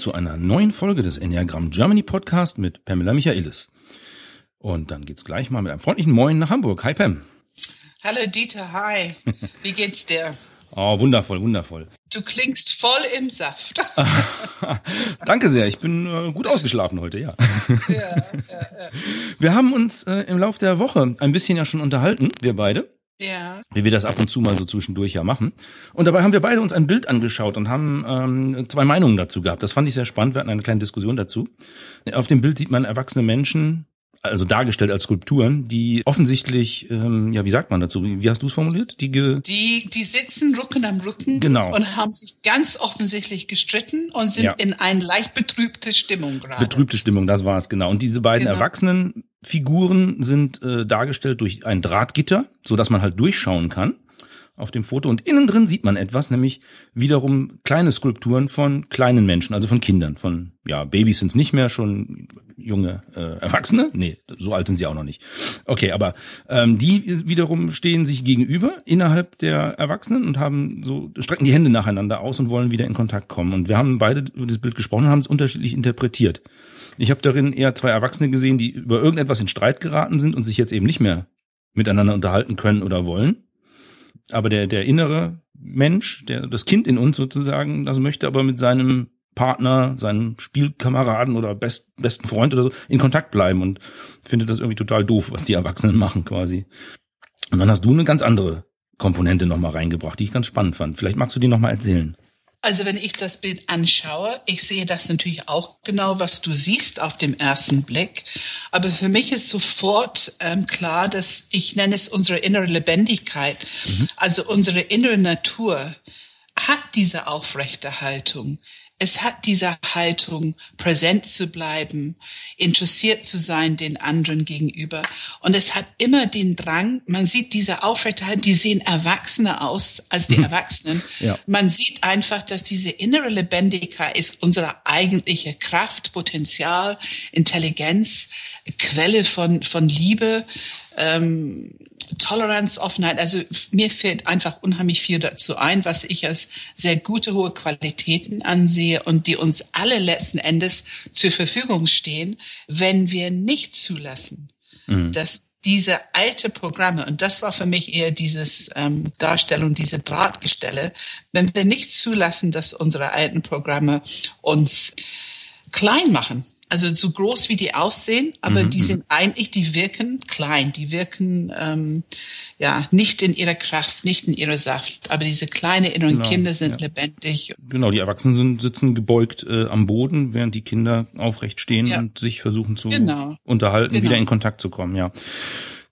zu einer neuen Folge des Enneagram Germany Podcast mit Pamela Michaelis. Und dann geht's gleich mal mit einem freundlichen Moin nach Hamburg. Hi Pam. Hallo Dieter, hi. Wie geht's dir? Oh, wundervoll, wundervoll. Du klingst voll im Saft. Danke sehr, ich bin äh, gut ausgeschlafen heute, ja. ja, ja, ja. Wir haben uns äh, im Laufe der Woche ein bisschen ja schon unterhalten, wir beide. Ja. Wie wir das ab und zu mal so zwischendurch ja machen. Und dabei haben wir beide uns ein Bild angeschaut und haben ähm, zwei Meinungen dazu gehabt. Das fand ich sehr spannend. Wir hatten eine kleine Diskussion dazu. Auf dem Bild sieht man erwachsene Menschen, also dargestellt als Skulpturen, die offensichtlich, ähm, ja, wie sagt man dazu? Wie, hast du es formuliert? Die, ge die, die sitzen Rücken am Rücken genau. und haben sich ganz offensichtlich gestritten und sind ja. in eine leicht betrübte Stimmung gerade. Betrübte Stimmung, das war es genau. Und diese beiden genau. erwachsenen Figuren sind äh, dargestellt durch ein Drahtgitter, so dass man halt durchschauen kann auf dem Foto. Und innen drin sieht man etwas, nämlich wiederum kleine Skulpturen von kleinen Menschen, also von Kindern, von, ja, Babys sind es nicht mehr, schon junge äh, Erwachsene. Nee, so alt sind sie auch noch nicht. Okay, aber ähm, die wiederum stehen sich gegenüber innerhalb der Erwachsenen und haben so, strecken die Hände nacheinander aus und wollen wieder in Kontakt kommen. Und wir haben beide über das Bild gesprochen und haben es unterschiedlich interpretiert. Ich habe darin eher zwei Erwachsene gesehen, die über irgendetwas in Streit geraten sind und sich jetzt eben nicht mehr miteinander unterhalten können oder wollen aber der, der innere Mensch, der, das Kind in uns sozusagen, das möchte aber mit seinem Partner, seinem Spielkameraden oder best, besten Freund oder so in Kontakt bleiben und findet das irgendwie total doof, was die Erwachsenen machen quasi. Und dann hast du eine ganz andere Komponente nochmal reingebracht, die ich ganz spannend fand. Vielleicht magst du die nochmal erzählen. Also wenn ich das Bild anschaue, ich sehe das natürlich auch genau, was du siehst auf dem ersten Blick. Aber für mich ist sofort ähm, klar, dass ich nenne es unsere innere Lebendigkeit, mhm. also unsere innere Natur hat diese Aufrechterhaltung es hat diese Haltung, präsent zu bleiben, interessiert zu sein den anderen gegenüber. Und es hat immer den Drang, man sieht diese Aufrechterhaltung, die sehen erwachsener aus als die mhm. Erwachsenen. Ja. Man sieht einfach, dass diese innere Lebendigkeit ist unsere eigentliche Kraft, Potenzial, Intelligenz, Quelle von, von Liebe. Ähm, Toleranz, Offenheit. Also mir fällt einfach unheimlich viel dazu ein, was ich als sehr gute, hohe Qualitäten ansehe und die uns alle letzten Endes zur Verfügung stehen, wenn wir nicht zulassen, mhm. dass diese alte Programme, und das war für mich eher dieses ähm, Darstellung, diese Drahtgestelle, wenn wir nicht zulassen, dass unsere alten Programme uns klein machen, also so groß wie die aussehen, aber mhm. die mhm. sind eigentlich, die wirken klein, die wirken ähm, ja nicht in ihrer Kraft, nicht in ihrer Saft. Aber diese kleinen inneren genau, Kinder sind ja. lebendig. Genau, die Erwachsenen sind, sitzen gebeugt äh, am Boden, während die Kinder aufrecht stehen ja. und sich versuchen zu genau. unterhalten, genau. wieder in Kontakt zu kommen. Ja.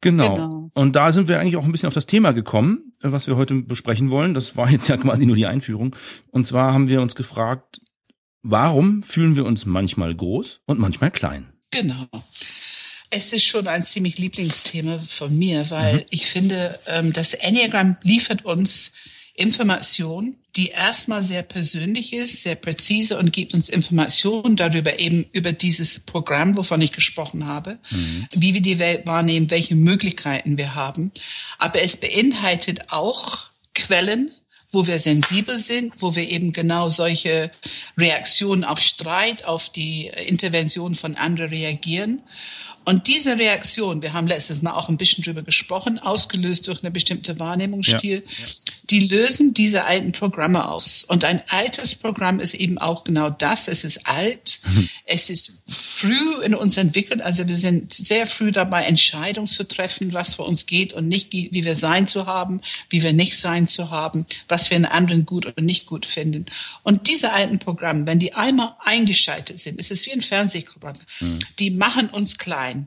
Genau. genau. Und da sind wir eigentlich auch ein bisschen auf das Thema gekommen, was wir heute besprechen wollen. Das war jetzt ja quasi nur die Einführung. Und zwar haben wir uns gefragt, Warum fühlen wir uns manchmal groß und manchmal klein? Genau. Es ist schon ein ziemlich Lieblingsthema von mir, weil mhm. ich finde, ähm, das Enneagram liefert uns Information, die erstmal sehr persönlich ist, sehr präzise und gibt uns Informationen darüber eben über dieses Programm, wovon ich gesprochen habe, mhm. wie wir die Welt wahrnehmen, welche Möglichkeiten wir haben. Aber es beinhaltet auch Quellen, wo wir sensibel sind, wo wir eben genau solche Reaktionen auf Streit, auf die Intervention von anderen reagieren. Und diese Reaktion, wir haben letztes Mal auch ein bisschen drüber gesprochen, ausgelöst durch eine bestimmte Wahrnehmungsstil, ja, die lösen diese alten Programme aus. Und ein altes Programm ist eben auch genau das. Es ist alt. Mhm. Es ist früh in uns entwickelt. Also wir sind sehr früh dabei, Entscheidungen zu treffen, was für uns geht und nicht, wie wir sein zu haben, wie wir nicht sein zu haben, was wir in anderen gut oder nicht gut finden. Und diese alten Programme, wenn die einmal eingeschaltet sind, ist es wie ein Fernsehprogramm, mhm. die machen uns klein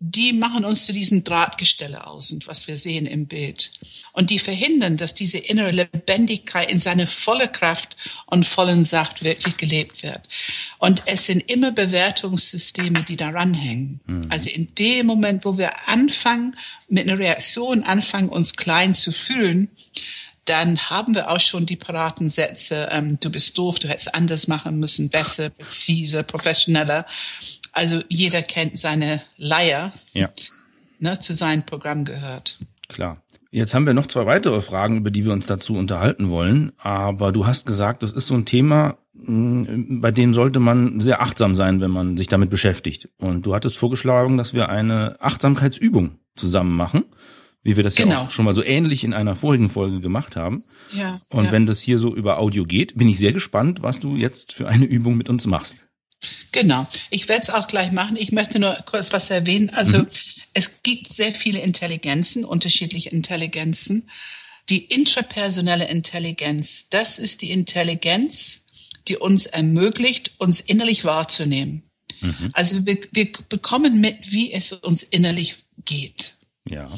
die machen uns zu diesen Drahtgestelle aus und was wir sehen im Bild. Und die verhindern, dass diese innere Lebendigkeit in seine volle Kraft und vollen Sacht wirklich gelebt wird. Und es sind immer Bewertungssysteme, die daran hängen. Mhm. Also in dem Moment, wo wir anfangen, mit einer Reaktion anfangen, uns klein zu fühlen, dann haben wir auch schon die paraten Sätze, ähm, du bist doof, du hättest anders machen müssen, besser, präziser, professioneller. Also jeder kennt seine Leier, ja. ne, zu seinem Programm gehört. Klar. Jetzt haben wir noch zwei weitere Fragen, über die wir uns dazu unterhalten wollen. Aber du hast gesagt, das ist so ein Thema, bei denen sollte man sehr achtsam sein, wenn man sich damit beschäftigt. Und du hattest vorgeschlagen, dass wir eine Achtsamkeitsübung zusammen machen, wie wir das genau. ja auch schon mal so ähnlich in einer vorigen Folge gemacht haben. Ja. Und ja. wenn das hier so über Audio geht, bin ich sehr gespannt, was du jetzt für eine Übung mit uns machst. Genau. Ich werde es auch gleich machen. Ich möchte nur kurz was erwähnen. Also mhm. es gibt sehr viele Intelligenzen, unterschiedliche Intelligenzen. Die intrapersonelle Intelligenz, das ist die Intelligenz, die uns ermöglicht, uns innerlich wahrzunehmen. Mhm. Also wir, wir bekommen mit, wie es uns innerlich geht. Ja.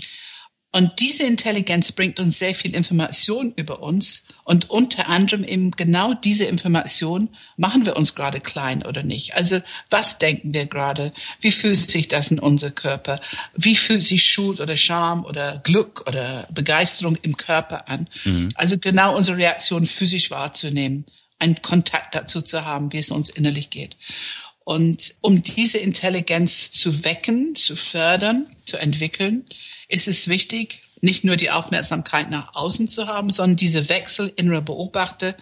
Und diese Intelligenz bringt uns sehr viel Information über uns und unter anderem eben genau diese Information machen wir uns gerade klein oder nicht. Also was denken wir gerade? Wie fühlt sich das in unser Körper? Wie fühlt sich Schuld oder Scham oder Glück oder Begeisterung im Körper an? Mhm. Also genau unsere Reaktion physisch wahrzunehmen, einen Kontakt dazu zu haben, wie es uns innerlich geht. Und um diese Intelligenz zu wecken, zu fördern, zu entwickeln, ist es wichtig, nicht nur die Aufmerksamkeit nach außen zu haben, sondern diese Wechsel innerer Beobachter,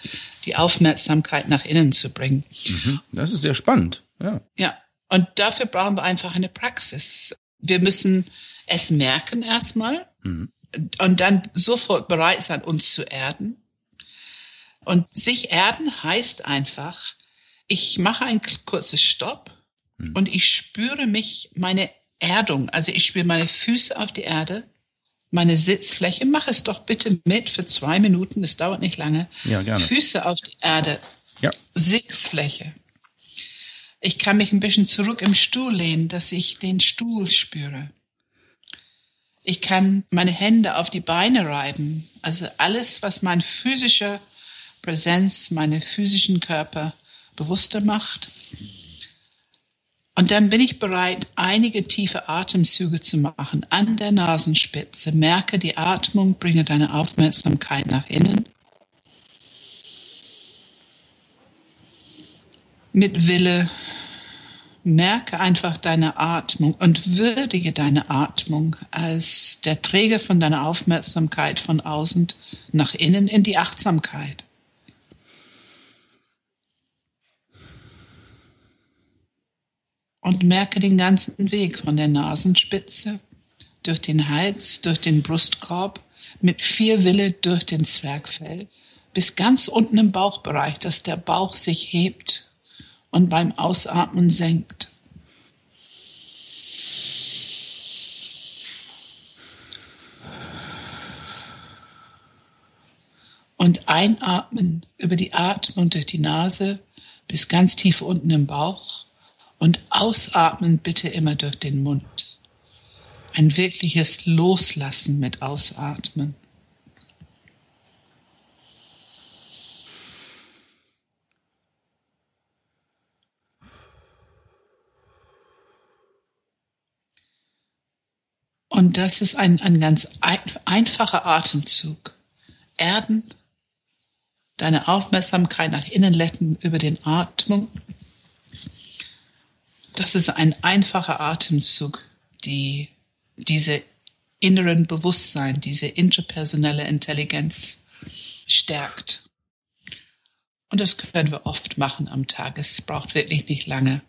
die Aufmerksamkeit nach innen zu bringen. Mhm. Das ist sehr spannend. Ja. Ja. Und dafür brauchen wir einfach eine Praxis. Wir müssen es merken erstmal mhm. und dann sofort bereit sein, uns zu erden. Und sich erden heißt einfach, ich mache ein kurzes Stopp mhm. und ich spüre mich, meine Erdung. Also ich spüre meine Füße auf die Erde, meine Sitzfläche. Mach es doch bitte mit für zwei Minuten. Das dauert nicht lange. Ja, gerne. Füße auf die Erde. Ja. Sitzfläche. Ich kann mich ein bisschen zurück im Stuhl lehnen, dass ich den Stuhl spüre. Ich kann meine Hände auf die Beine reiben. Also alles, was mein physischer Präsenz, meine physischen Körper bewusster macht. Und dann bin ich bereit, einige tiefe Atemzüge zu machen an der Nasenspitze. Merke die Atmung, bringe deine Aufmerksamkeit nach innen. Mit Wille merke einfach deine Atmung und würdige deine Atmung als der Träger von deiner Aufmerksamkeit von außen nach innen in die Achtsamkeit. Und merke den ganzen Weg von der Nasenspitze durch den Hals, durch den Brustkorb, mit viel Wille durch den Zwergfell, bis ganz unten im Bauchbereich, dass der Bauch sich hebt und beim Ausatmen senkt. Und einatmen über die Atmung durch die Nase bis ganz tief unten im Bauch und ausatmen bitte immer durch den Mund. Ein wirkliches Loslassen mit Ausatmen. Und das ist ein, ein ganz ein, einfacher Atemzug. Erden, deine Aufmerksamkeit nach innen letten über den Atmung das ist ein einfacher Atemzug, die diese inneren Bewusstsein, diese interpersonelle Intelligenz stärkt. Und das können wir oft machen am Tag. Es braucht wirklich nicht lange.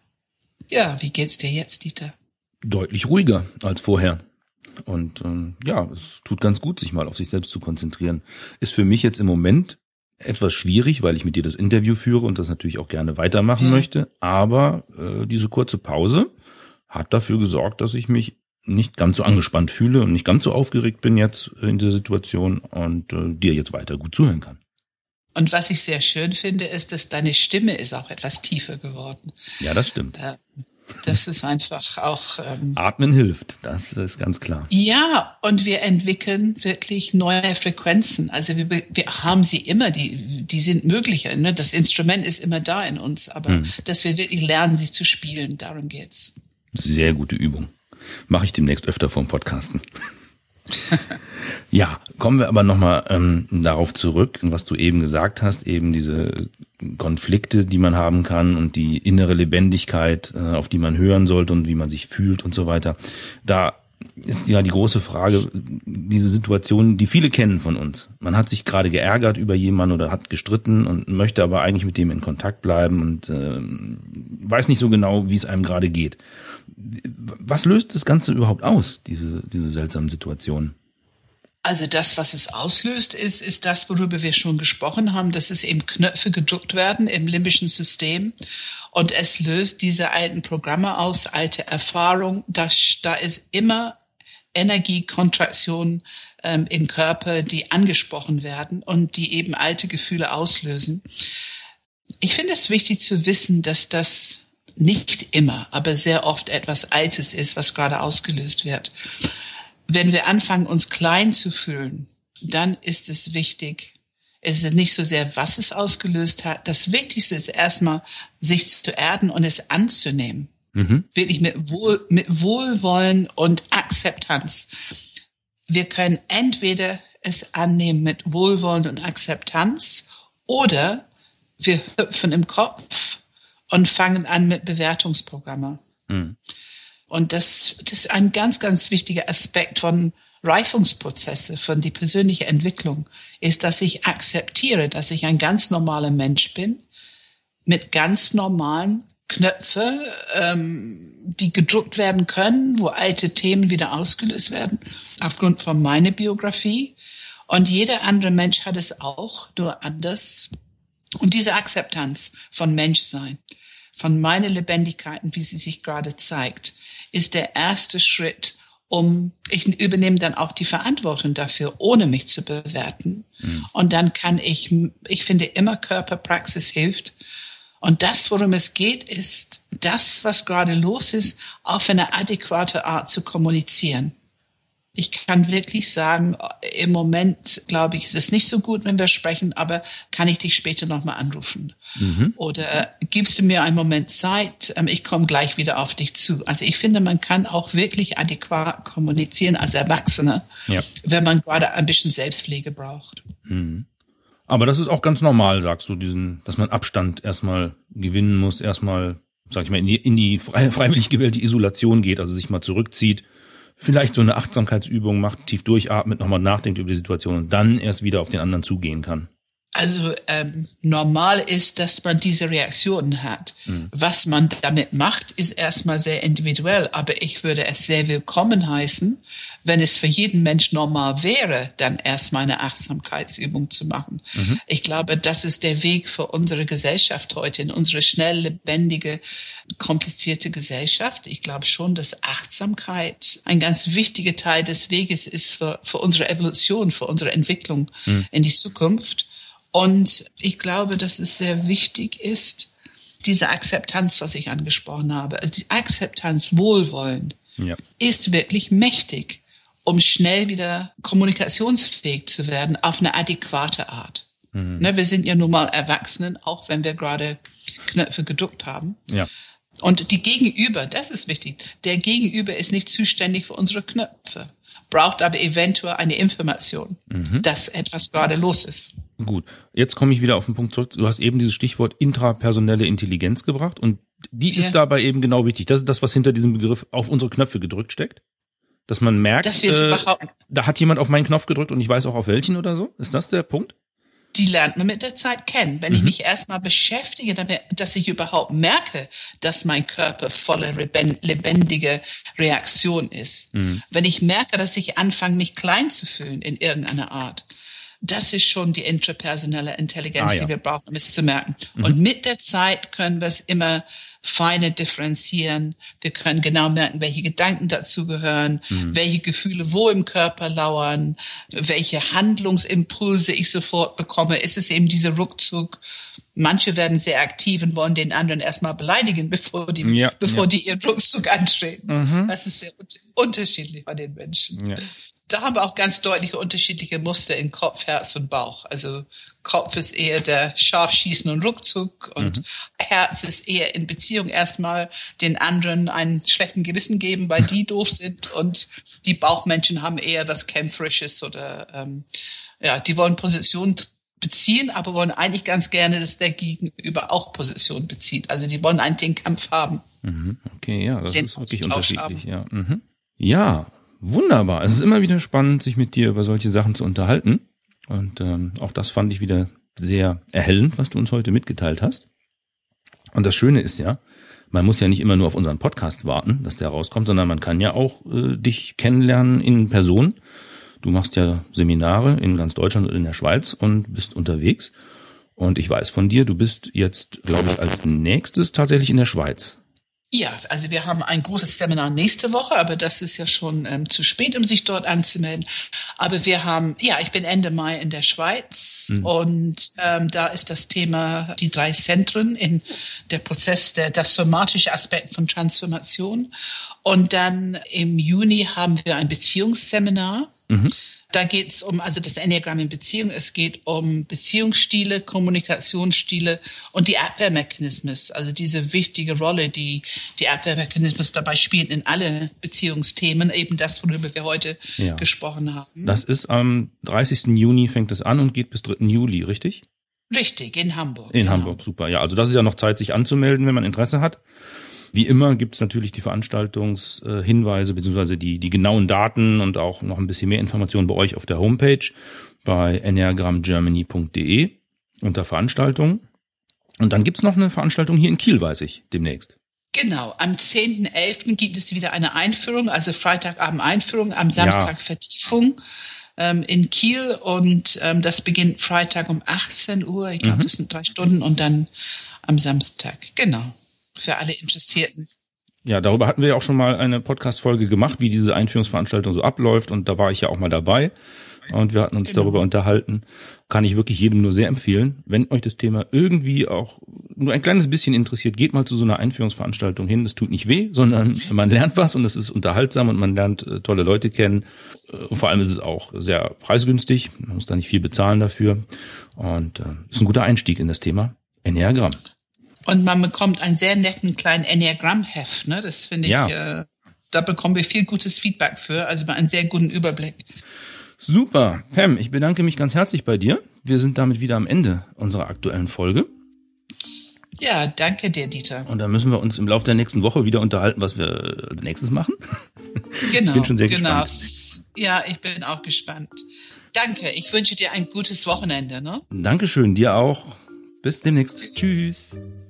Ja, wie geht's dir jetzt, Dieter? Deutlich ruhiger als vorher. Und ähm, ja, es tut ganz gut, sich mal auf sich selbst zu konzentrieren. Ist für mich jetzt im Moment etwas schwierig, weil ich mit dir das Interview führe und das natürlich auch gerne weitermachen möchte. Aber äh, diese kurze Pause hat dafür gesorgt, dass ich mich nicht ganz so angespannt fühle und nicht ganz so aufgeregt bin jetzt in der Situation und äh, dir jetzt weiter gut zuhören kann. Und was ich sehr schön finde, ist, dass deine Stimme ist auch etwas tiefer geworden. Ja, das stimmt. Da, das ist einfach auch. Ähm, Atmen hilft, das ist ganz klar. Ja, und wir entwickeln wirklich neue Frequenzen. Also wir, wir haben sie immer, die, die sind möglicher. Ne? Das Instrument ist immer da in uns, aber hm. dass wir wirklich lernen, sie zu spielen, darum geht's. Sehr gute Übung. Mache ich demnächst öfter vom Podcasten. ja, kommen wir aber nochmal ähm, darauf zurück, was du eben gesagt hast, eben diese Konflikte, die man haben kann und die innere Lebendigkeit, äh, auf die man hören sollte und wie man sich fühlt und so weiter. Da ist ja die große Frage, diese Situation, die viele kennen von uns. Man hat sich gerade geärgert über jemanden oder hat gestritten und möchte aber eigentlich mit dem in Kontakt bleiben und äh, weiß nicht so genau, wie es einem gerade geht. Was löst das Ganze überhaupt aus, diese, diese seltsamen Situationen? Also das, was es auslöst, ist, ist das, worüber wir schon gesprochen haben, dass es eben Knöpfe gedrückt werden im limbischen System und es löst diese alten Programme aus, alte Erfahrung. Da, da ist immer Energiekontraktion ähm, im Körper, die angesprochen werden und die eben alte Gefühle auslösen. Ich finde es wichtig zu wissen, dass das nicht immer, aber sehr oft etwas Altes ist, was gerade ausgelöst wird wenn wir anfangen, uns klein zu fühlen, dann ist es wichtig, es ist nicht so sehr, was es ausgelöst hat. Das Wichtigste ist erstmal, sich zu erden und es anzunehmen. Mhm. Wirklich mit, Wohl, mit Wohlwollen und Akzeptanz. Wir können entweder es annehmen mit Wohlwollen und Akzeptanz oder wir hüpfen im Kopf und fangen an mit Bewertungsprogramme. Mhm. Und das, das ist ein ganz, ganz wichtiger Aspekt von Reifungsprozesse, von die persönliche Entwicklung, ist, dass ich akzeptiere, dass ich ein ganz normaler Mensch bin, mit ganz normalen Knöpfe, ähm, die gedruckt werden können, wo alte Themen wieder ausgelöst werden, aufgrund von meiner Biografie. Und jeder andere Mensch hat es auch, nur anders. Und diese Akzeptanz von Menschsein, von meiner Lebendigkeit und wie sie sich gerade zeigt, ist der erste Schritt, um, ich übernehme dann auch die Verantwortung dafür, ohne mich zu bewerten. Mhm. Und dann kann ich, ich finde immer Körperpraxis hilft. Und das, worum es geht, ist das, was gerade los ist, auf eine adäquate Art zu kommunizieren. Ich kann wirklich sagen, im Moment glaube ich, ist es nicht so gut, wenn wir sprechen, aber kann ich dich später nochmal anrufen? Mhm. Oder gibst du mir einen Moment Zeit? Ähm, ich komme gleich wieder auf dich zu. Also ich finde, man kann auch wirklich adäquat kommunizieren als Erwachsener, ja. wenn man gerade ein bisschen Selbstpflege braucht. Mhm. Aber das ist auch ganz normal, sagst du, diesen, dass man Abstand erstmal gewinnen muss, erstmal, sag ich mal, in die, in die freiwillig gewählte Isolation geht, also sich mal zurückzieht vielleicht so eine Achtsamkeitsübung macht, tief durchatmet, nochmal nachdenkt über die Situation und dann erst wieder auf den anderen zugehen kann. Also ähm, normal ist, dass man diese Reaktionen hat. Mhm. Was man damit macht, ist erstmal sehr individuell, aber ich würde es sehr willkommen heißen, wenn es für jeden Mensch normal wäre, dann erstmal eine Achtsamkeitsübung zu machen. Mhm. Ich glaube, das ist der Weg für unsere Gesellschaft heute, in unsere schnell lebendige, komplizierte Gesellschaft. Ich glaube schon, dass Achtsamkeit ein ganz wichtiger Teil des Weges ist für, für unsere Evolution, für unsere Entwicklung mhm. in die Zukunft. Und ich glaube, dass es sehr wichtig ist, diese Akzeptanz, was ich angesprochen habe, also die Akzeptanz, Wohlwollen, ja. ist wirklich mächtig, um schnell wieder kommunikationsfähig zu werden auf eine adäquate Art. Mhm. Ne, wir sind ja nun mal Erwachsenen, auch wenn wir gerade Knöpfe gedruckt haben. Ja. Und die Gegenüber, das ist wichtig. Der Gegenüber ist nicht zuständig für unsere Knöpfe, braucht aber eventuell eine Information, mhm. dass etwas gerade los ist. Gut, jetzt komme ich wieder auf den Punkt zurück. Du hast eben dieses Stichwort intrapersonelle Intelligenz gebracht und die ja. ist dabei eben genau wichtig. Das ist das, was hinter diesem Begriff auf unsere Knöpfe gedrückt steckt. Dass man merkt, Dass äh, da hat jemand auf meinen Knopf gedrückt und ich weiß auch auf welchen oder so. Ist das der Punkt? Die lernt man mit der Zeit kennen. Wenn mhm. ich mich erstmal beschäftige, damit, dass ich überhaupt merke, dass mein Körper voller lebendige Reaktion ist. Mhm. Wenn ich merke, dass ich anfange, mich klein zu fühlen in irgendeiner Art das ist schon die intrapersonelle Intelligenz, ah, ja. die wir brauchen, um es zu merken. Mhm. Und mit der Zeit können wir es immer feiner differenzieren. Wir können genau merken, welche Gedanken dazugehören, mhm. welche Gefühle wo im Körper lauern, welche Handlungsimpulse ich sofort bekomme. Ist es eben dieser Ruckzug? Manche werden sehr aktiv und wollen den anderen erstmal beleidigen, bevor die, ja, bevor ja. die ihren Ruckzug antreten. Mhm. Das ist sehr unterschiedlich bei den Menschen. Ja da haben wir auch ganz deutliche unterschiedliche Muster in Kopf, Herz und Bauch. Also Kopf ist eher der Scharfschießen und Ruckzuck und mhm. Herz ist eher in Beziehung erstmal den anderen einen schlechten Gewissen geben, weil die doof sind und die Bauchmenschen haben eher was Kämpferisches oder ähm, ja, die wollen Position beziehen, aber wollen eigentlich ganz gerne, dass der Gegenüber auch Position bezieht. Also die wollen einen den Kampf haben. Mhm. Okay, ja, das ist wirklich unterschiedlich, haben. ja. Mhm. Ja, Wunderbar. Es ist immer wieder spannend, sich mit dir über solche Sachen zu unterhalten. Und ähm, auch das fand ich wieder sehr erhellend, was du uns heute mitgeteilt hast. Und das Schöne ist ja, man muss ja nicht immer nur auf unseren Podcast warten, dass der rauskommt, sondern man kann ja auch äh, dich kennenlernen in Person. Du machst ja Seminare in ganz Deutschland und in der Schweiz und bist unterwegs. Und ich weiß von dir, du bist jetzt, glaube ich, als nächstes tatsächlich in der Schweiz. Ja, also wir haben ein großes Seminar nächste Woche, aber das ist ja schon ähm, zu spät, um sich dort anzumelden. Aber wir haben, ja, ich bin Ende Mai in der Schweiz mhm. und ähm, da ist das Thema die drei Zentren in der Prozess, der das somatische Aspekt von Transformation. Und dann im Juni haben wir ein Beziehungsseminar. Mhm. Da geht es um, also das Enneagramm in Beziehung, es geht um Beziehungsstile, Kommunikationsstile und die Abwehrmechanismen, also diese wichtige Rolle, die die Abwehrmechanismen dabei spielen in alle Beziehungsthemen, eben das, worüber wir heute ja. gesprochen haben. Das ist am 30. Juni fängt es an und geht bis 3. Juli, richtig? Richtig, in Hamburg. In genau. Hamburg, super. Ja, also das ist ja noch Zeit, sich anzumelden, wenn man Interesse hat. Wie immer gibt es natürlich die Veranstaltungshinweise beziehungsweise die, die genauen Daten und auch noch ein bisschen mehr Informationen bei euch auf der Homepage bei enneagramgermany.de unter Veranstaltungen. Und dann gibt's noch eine Veranstaltung hier in Kiel, weiß ich, demnächst. Genau, am 10.11. gibt es wieder eine Einführung, also Freitagabend Einführung, am Samstag ja. Vertiefung ähm, in Kiel und ähm, das beginnt Freitag um 18 Uhr, ich glaube, mhm. das sind drei Stunden und dann am Samstag, genau für alle Interessierten. Ja, darüber hatten wir ja auch schon mal eine Podcast-Folge gemacht, wie diese Einführungsveranstaltung so abläuft und da war ich ja auch mal dabei und wir hatten uns genau. darüber unterhalten. Kann ich wirklich jedem nur sehr empfehlen. Wenn euch das Thema irgendwie auch nur ein kleines bisschen interessiert, geht mal zu so einer Einführungsveranstaltung hin. Es tut nicht weh, sondern man lernt was und es ist unterhaltsam und man lernt äh, tolle Leute kennen. Äh, und vor allem ist es auch sehr preisgünstig. Man muss da nicht viel bezahlen dafür und äh, ist ein guter Einstieg in das Thema Enneagramm. Und man bekommt einen sehr netten kleinen Enneagramm-Heft. Ne? Das finde ich, ja. äh, da bekommen wir viel gutes Feedback für, also einen sehr guten Überblick. Super. Pam, ich bedanke mich ganz herzlich bei dir. Wir sind damit wieder am Ende unserer aktuellen Folge. Ja, danke dir, Dieter. Und dann müssen wir uns im Laufe der nächsten Woche wieder unterhalten, was wir als nächstes machen. Genau. ich bin schon sehr genau. gespannt. Ja, ich bin auch gespannt. Danke. Ich wünsche dir ein gutes Wochenende. Ne? Dankeschön, dir auch. Bis demnächst. Tschüss. Tschüss.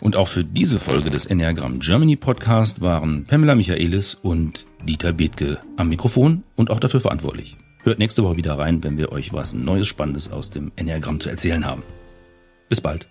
Und auch für diese Folge des Enneagram Germany Podcast waren Pamela Michaelis und Dieter Bethke am Mikrofon und auch dafür verantwortlich. Hört nächste Woche wieder rein, wenn wir euch was Neues Spannendes aus dem Enneagramm zu erzählen haben. Bis bald.